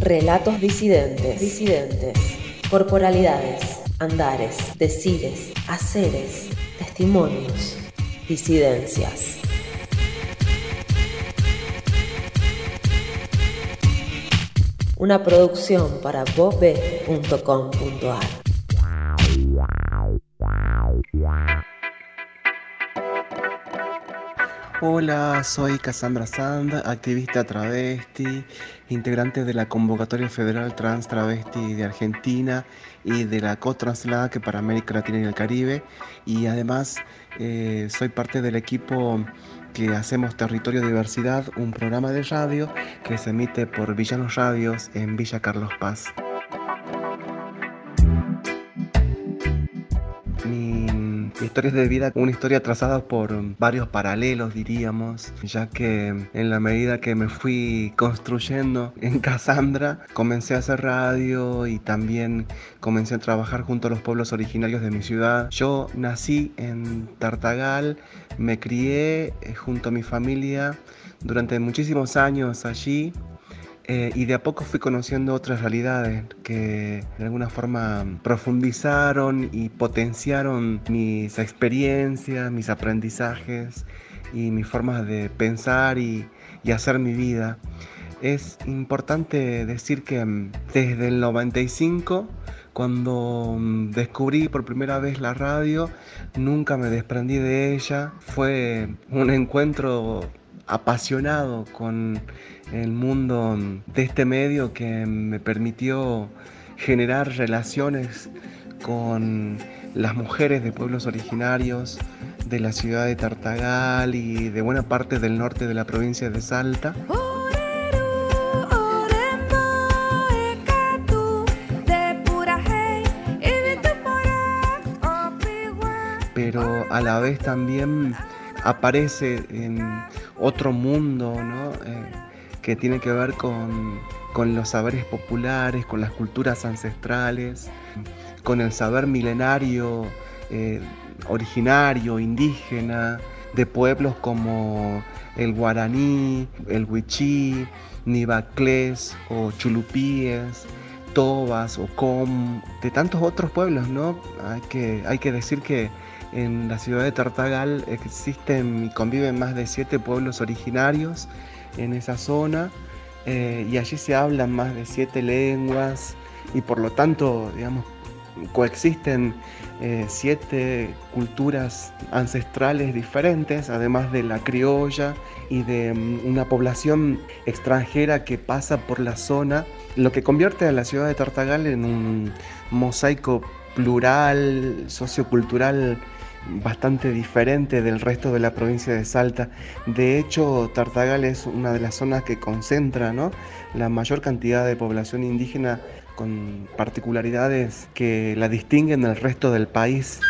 Relatos disidentes, disidentes, corporalidades, andares, decires, haceres, testimonios, disidencias. Una producción para bobe.com.ar. Hola, soy Cassandra Sand, activista travesti, integrante de la Convocatoria Federal Trans Travesti de Argentina y de la COTRANSLA que para América Latina y el Caribe. Y además eh, soy parte del equipo que hacemos Territorio Diversidad, un programa de radio que se emite por Villanos Radios en Villa Carlos Paz. Historias de vida, una historia trazada por varios paralelos, diríamos, ya que en la medida que me fui construyendo en Casandra, comencé a hacer radio y también comencé a trabajar junto a los pueblos originarios de mi ciudad. Yo nací en Tartagal, me crié eh, junto a mi familia durante muchísimos años allí eh, y de a poco fui conociendo otras realidades que de alguna forma profundizaron y potenciaron mis experiencias, mis aprendizajes y mis formas de pensar y, y hacer mi vida. Es importante decir que mm, desde el 95 cuando mm, descubrí por primera vez la radio, nunca me desprendí de ella. Fue un encuentro apasionado con el mundo de este medio que me permitió generar relaciones con las mujeres de pueblos originarios de la ciudad de Tartagal y de buena parte del norte de la provincia de Salta. Pero a la vez también aparece en otro mundo, ¿no? Eh, que tiene que ver con, los saberes populares, con las culturas ancestrales, con el saber milenario, eh, originario, indígena, de pueblos como el guaraní, el huichí, nibaclés o chulupíes, tobas o com, de tantos otros pueblos, ¿no? Que, hay que decir que en la ciudad de Tartagal existen y conviven más de siete pueblos originarios en esa zona eh, y allí se hablan más de siete lenguas y por lo tanto, digamos, coexisten eh, siete culturas ancestrales diferentes, además de la criolla y de mm, una población extranjera que pasa por la zona, lo que convierte a la ciudad de Tartagal en un mosaico plural, sociocultural bastante diferente del resto de la provincia de Salta. De hecho, Tartagal es una de las zonas que concentra la mayor cantidad de población indígena con particularidades que la distinguen del resto del país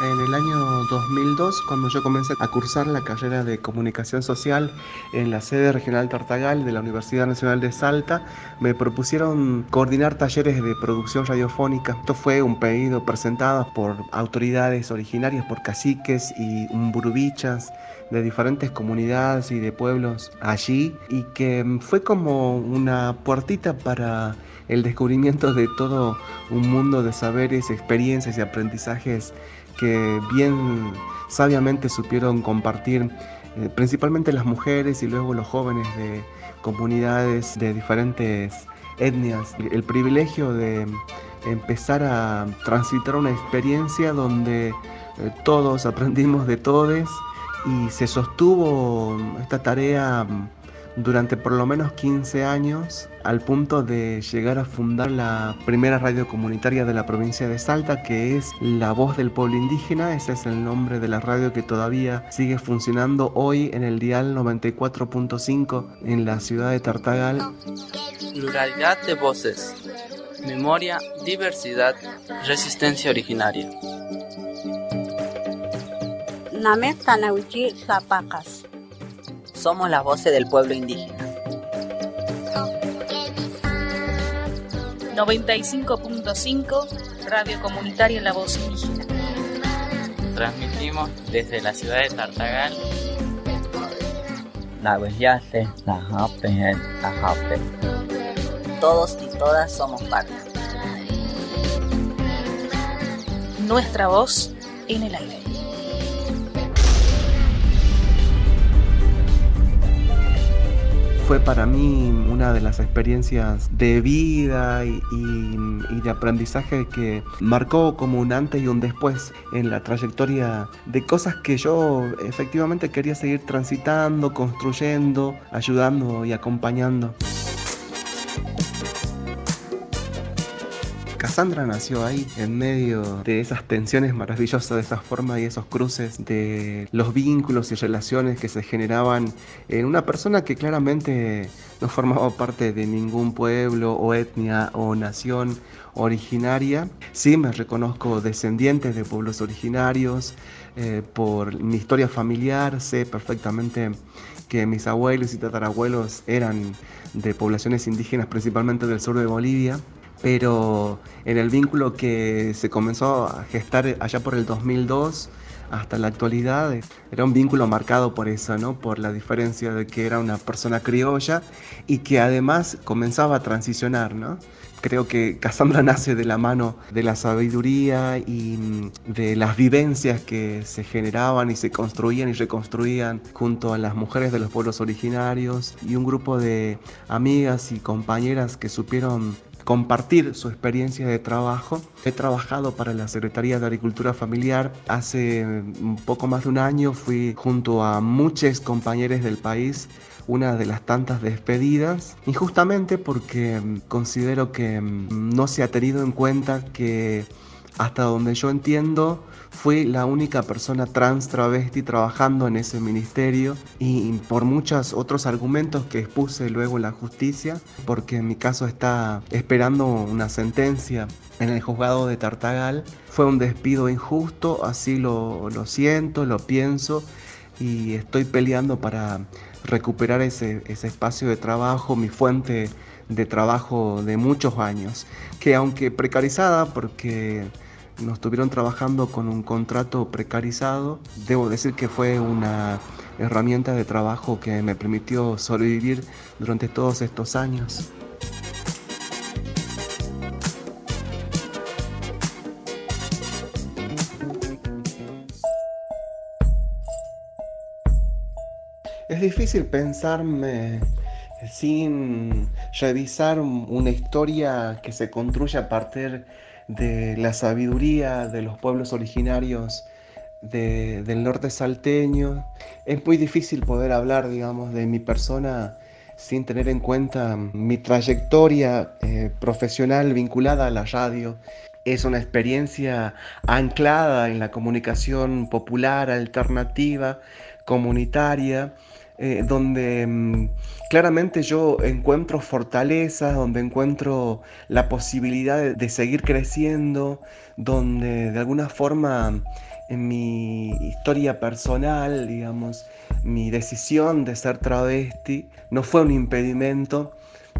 en el año 2002, cuando yo comencé a cursar la carrera de comunicación social en la sede regional Tartagal de la Universidad Nacional de Salta, me propusieron coordinar talleres de producción radiofónica. Esto fue un pedido presentado por autoridades originarias, por caciques y umburubichas de diferentes comunidades y de pueblos allí y que fue como una puertita para el descubrimiento de todo un mundo de saberes, experiencias y aprendizajes que bien sabiamente supieron compartir eh, principalmente las mujeres y luego los jóvenes de comunidades de diferentes etnias. El privilegio de empezar a transitar una experiencia donde eh, todos aprendimos de todos y se sostuvo esta tarea durante por lo menos 15 años al punto de llegar a fundar la primera radio comunitaria de la provincia de Salta que es La Voz del Pueblo Indígena, ese es el nombre de la radio que todavía sigue funcionando hoy en el dial 94.5 en la ciudad de Tartagal. Pluralidad de voces, memoria, diversidad, resistencia originaria. Namek Zapacas somos las voces del pueblo indígena. 95.5 Radio Comunitaria La Voz Indígena. Transmitimos desde la ciudad de Tartagal la bellase, la jape, la jape. Todos y todas somos parte. Nuestra voz en el aire. Fue para mí una de las experiencias de vida y, de aprendizaje que marcó como un antes y un después en la trayectoria de cosas que yo efectivamente quería seguir transitando, construyendo, ayudando y acompañando. Cassandra nació ahí, en medio de esas tensiones maravillosas, de esas formas y esos cruces, de los vínculos y relaciones que se generaban en una persona que claramente no formaba parte de ningún pueblo o etnia o nación originaria. Sí, me reconozco descendiente de pueblos originarios, eh, por mi historia familiar sé perfectamente que mis abuelos y tatarabuelos eran de poblaciones indígenas principalmente del sur de Bolivia pero en el vínculo que se comenzó a gestar allá por el 2002 hasta la actualidad, era un vínculo marcado por eso, ¿no? Por la diferencia de que era una persona criolla y que además comenzaba a transicionar, ¿no? Creo que Cassandra nace de la mano de la sabiduría y de las vivencias que se generaban y se construían y reconstruían junto a las mujeres de los pueblos originarios y un grupo de amigas y compañeras que supieron compartir su experiencia de trabajo. He trabajado para la Secretaría de Agricultura Familiar. Hace un poco más de un año fui junto a muchos compañeros del país una de las tantas despedidas, injustamente porque considero que no se ha tenido en cuenta que hasta donde yo entiendo, fui la única persona trans travesti trabajando en ese ministerio y por muchos otros argumentos que expuse luego en la justicia, porque en mi caso está esperando una sentencia en el juzgado de Tartagal, fue un despido injusto, así lo, lo siento, lo pienso y estoy peleando para recuperar ese, ese espacio de trabajo, mi fuente de trabajo de muchos años, que aunque precarizada, porque nos estuvieron trabajando con un contrato precarizado, debo decir que fue una herramienta de trabajo que me permitió sobrevivir durante todos estos años. Es difícil pensarme sin revisar una historia que se construye a partir de la sabiduría de los pueblos originarios del norte salteño. Es muy difícil poder hablar, digamos, de mi persona sin tener en cuenta mi trayectoria eh, profesional vinculada a la radio. Es una experiencia anclada en la comunicación popular, alternativa, comunitaria, eh, donde mm, claramente yo encuentro fortaleza, donde encuentro la posibilidad de, seguir creciendo, donde de alguna forma en mi historia personal, digamos, mi decisión de ser travesti no fue un impedimento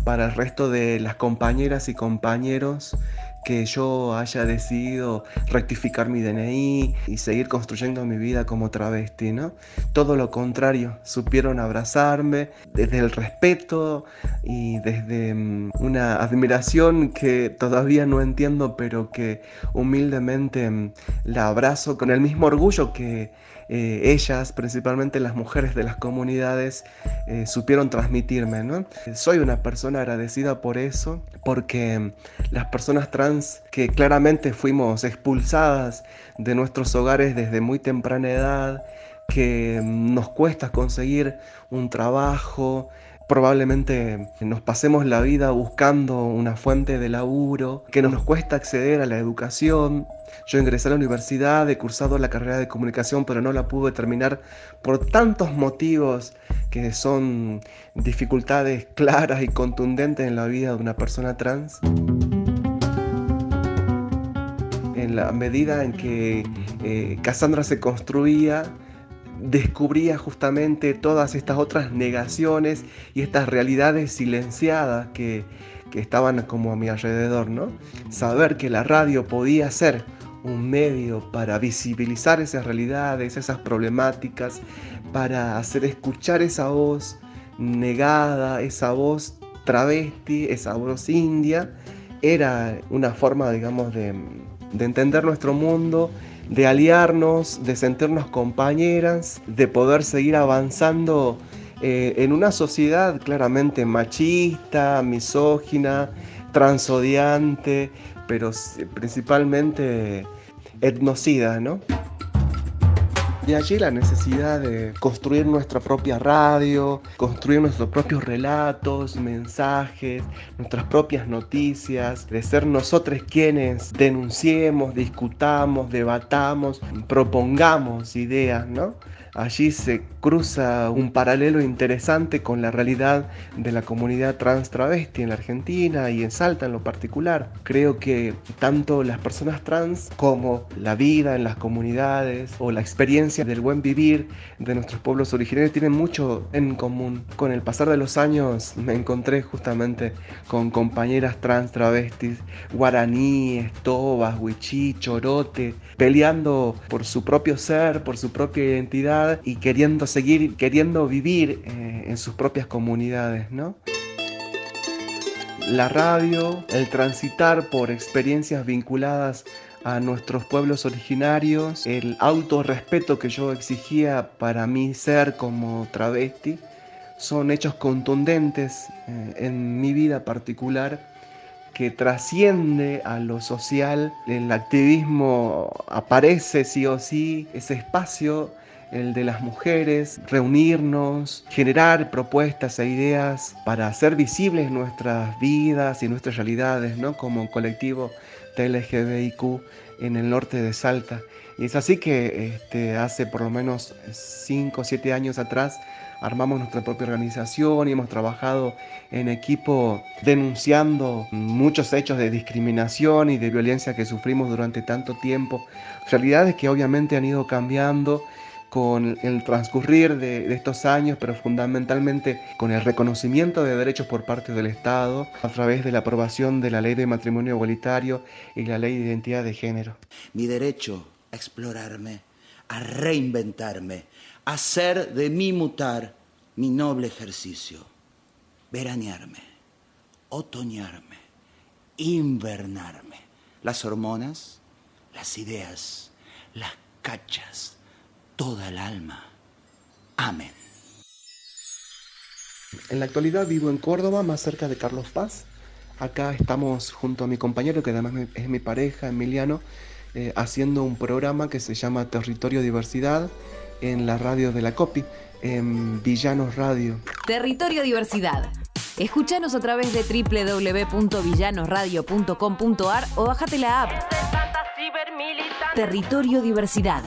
para el resto de las compañeras y compañeros que yo haya decidido rectificar mi DNI y seguir construyendo mi vida como travesti, ¿no? Todo lo contrario, supieron abrazarme desde el respeto y desde mm, una admiración que todavía no entiendo, pero que humildemente mm, la abrazo con el mismo orgullo que eh, ellas, principalmente las mujeres de las comunidades, eh, supieron transmitirme. ¿no? Soy una persona agradecida por eso, porque las personas trans que claramente fuimos expulsadas de nuestros hogares desde muy temprana edad, que nos cuesta conseguir un trabajo, probablemente nos pasemos la vida buscando una fuente de laburo, que nos cuesta acceder a la educación. Yo ingresé a la universidad, he cursado la carrera de comunicación, pero no la pude terminar por tantos motivos que son dificultades claras y contundentes en la vida de una persona trans. En la medida en que eh, Cassandra se construía, descubría justamente todas estas otras negaciones y estas realidades silenciadas que, estaban como a mi alrededor, ¿no? Saber que la radio podía ser un medio para visibilizar esas realidades, esas problemáticas, para hacer escuchar esa voz negada, esa voz travesti, esa voz india, era una forma, digamos, de, entender nuestro mundo, de aliarnos, de sentirnos compañeras, de poder seguir avanzando eh, en una sociedad claramente machista, misógina, transodiante, pero principalmente etnocida, ¿no? De allí la necesidad de construir nuestra propia radio, construir nuestros propios relatos, mensajes, nuestras propias noticias, de ser nosotros quienes denunciemos, discutamos, debatamos, propongamos ideas, ¿no? Allí se cruza un paralelo interesante con la realidad de la comunidad trans travesti en la Argentina y en Salta en lo particular. Creo que tanto las personas trans como la vida en las comunidades o la experiencia del buen vivir de nuestros pueblos originarios tienen mucho en común. Con el pasar de los años me encontré justamente con compañeras trans travestis, guaraníes, tobas, huichí, chorote, peleando por su propio ser, por su propia identidad y queriendo seguir, queriendo vivir eh, en sus propias comunidades, ¿no? La radio, el transitar por experiencias vinculadas a nuestros pueblos originarios, el autorrespeto que yo exigía para mí ser como travesti, son hechos contundentes eh, en mi vida particular que trasciende a lo social. El activismo aparece sí o sí, ese espacio el de las mujeres, reunirnos, generar propuestas e ideas para hacer visibles nuestras vidas y nuestras realidades, ¿no? Como colectivo LGBTIQ en el norte de Salta. Y es así que este, hace por lo menos 5 o 7 años atrás armamos nuestra propia organización y hemos trabajado en equipo denunciando muchos hechos de discriminación y de violencia que sufrimos durante tanto tiempo. Realidades que obviamente han ido cambiando con el transcurrir de, estos años, pero fundamentalmente con el reconocimiento de derechos por parte del Estado a través de la aprobación de la ley de matrimonio igualitario y la ley de identidad de género. Mi derecho a explorarme, a reinventarme, a hacer de mí mutar mi noble ejercicio, veranearme, otoñarme, invernarme, las hormonas, las ideas, las cachas, toda el alma. Amén. En la actualidad vivo en Córdoba, más cerca de Carlos Paz. Acá estamos junto a mi compañero, que además es mi pareja, Emiliano, eh, haciendo un programa que se llama Territorio Diversidad en la radio de la COPI, en Villanos Radio. Territorio Diversidad. Escúchanos a través de www.villanosradio.com.ar o bájate la app. Territorio Diversidad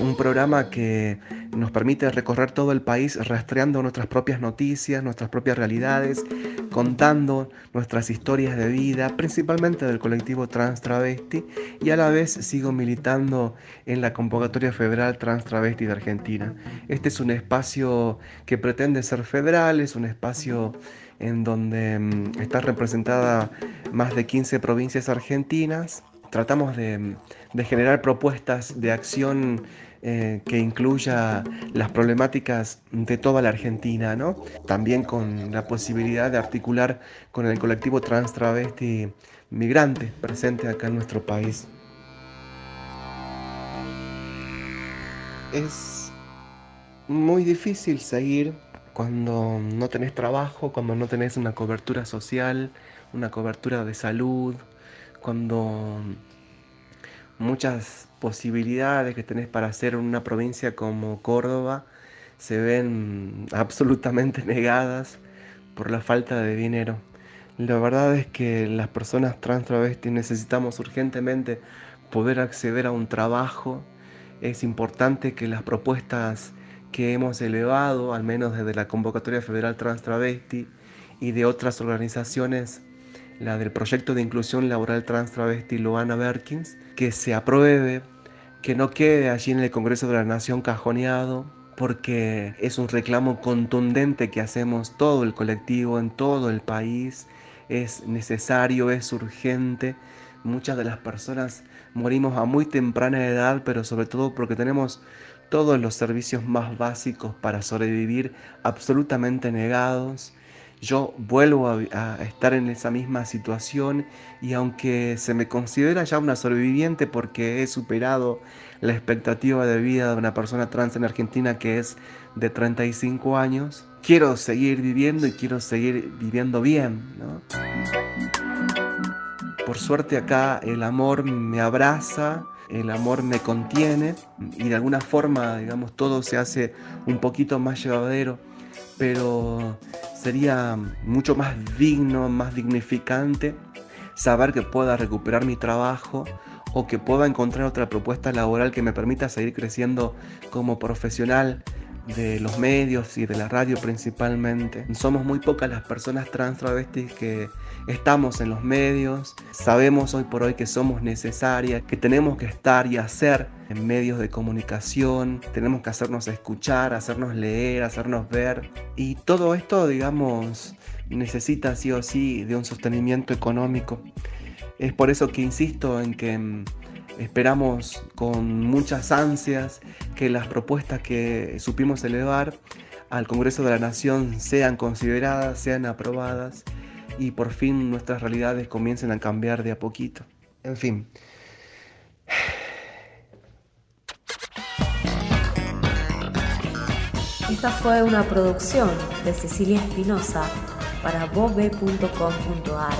un programa que nos permite recorrer todo el país rastreando nuestras propias noticias, nuestras propias realidades, contando nuestras historias de vida, principalmente del colectivo Trans Travesti, y a la vez sigo militando en la convocatoria federal Trans Travesti de Argentina. Este es un espacio que pretende ser federal, es un espacio en donde mm, está representada más de 15 provincias argentinas. Tratamos de, generar propuestas de acción eh, que incluya las problemáticas de toda la Argentina, ¿no? También con la posibilidad de articular con el colectivo trans travesti migrante presente acá en nuestro país. Es muy difícil seguir cuando no tenés trabajo, cuando no tenés una cobertura social, una cobertura de salud, cuando muchas posibilidades que tenés para hacer una provincia como Córdoba se ven absolutamente negadas por la falta de dinero. La verdad es que las personas trans travestis necesitamos urgentemente poder acceder a un trabajo. Es importante que las propuestas que hemos elevado, al menos desde la Convocatoria Federal Trans Travesti y de otras organizaciones, la del proyecto de inclusión laboral trans travesti Loana Berkins, que se apruebe, que no quede allí en el Congreso de la Nación cajoneado, porque es un reclamo contundente que hacemos todo el colectivo en todo el país, es necesario, es urgente. Muchas de las personas morimos a muy temprana edad, pero sobre todo porque tenemos todos los servicios más básicos para sobrevivir absolutamente negados. Yo vuelvo a, estar en esa misma situación y aunque se me considera ya una sobreviviente porque he superado la expectativa de vida de una persona trans en Argentina que es de 35 años, quiero seguir viviendo y quiero seguir viviendo bien. Por suerte acá el amor me abraza, el amor me contiene y de alguna forma, digamos, todo se hace un poquito más llevadero, pero sería mucho más digno, más dignificante saber que pueda recuperar mi trabajo o que pueda encontrar otra propuesta laboral que me permita seguir creciendo como profesional de los medios y de la radio principalmente. Somos muy pocas las personas trans travestis que estamos en los medios. Sabemos hoy por hoy que somos necesarias, que tenemos que estar y hacer en medios de comunicación. Tenemos que hacernos escuchar, hacernos leer, hacernos ver. Y todo esto, digamos, necesita sí o sí de un sostenimiento económico. Es por eso que insisto en que mm, Esperamos con muchas ansias que las propuestas que supimos elevar al Congreso de la Nación sean consideradas, sean aprobadas y por fin nuestras realidades comiencen a cambiar de a poquito. En fin. Esta fue una producción de Cecilia Espinosa para bobe.com.ar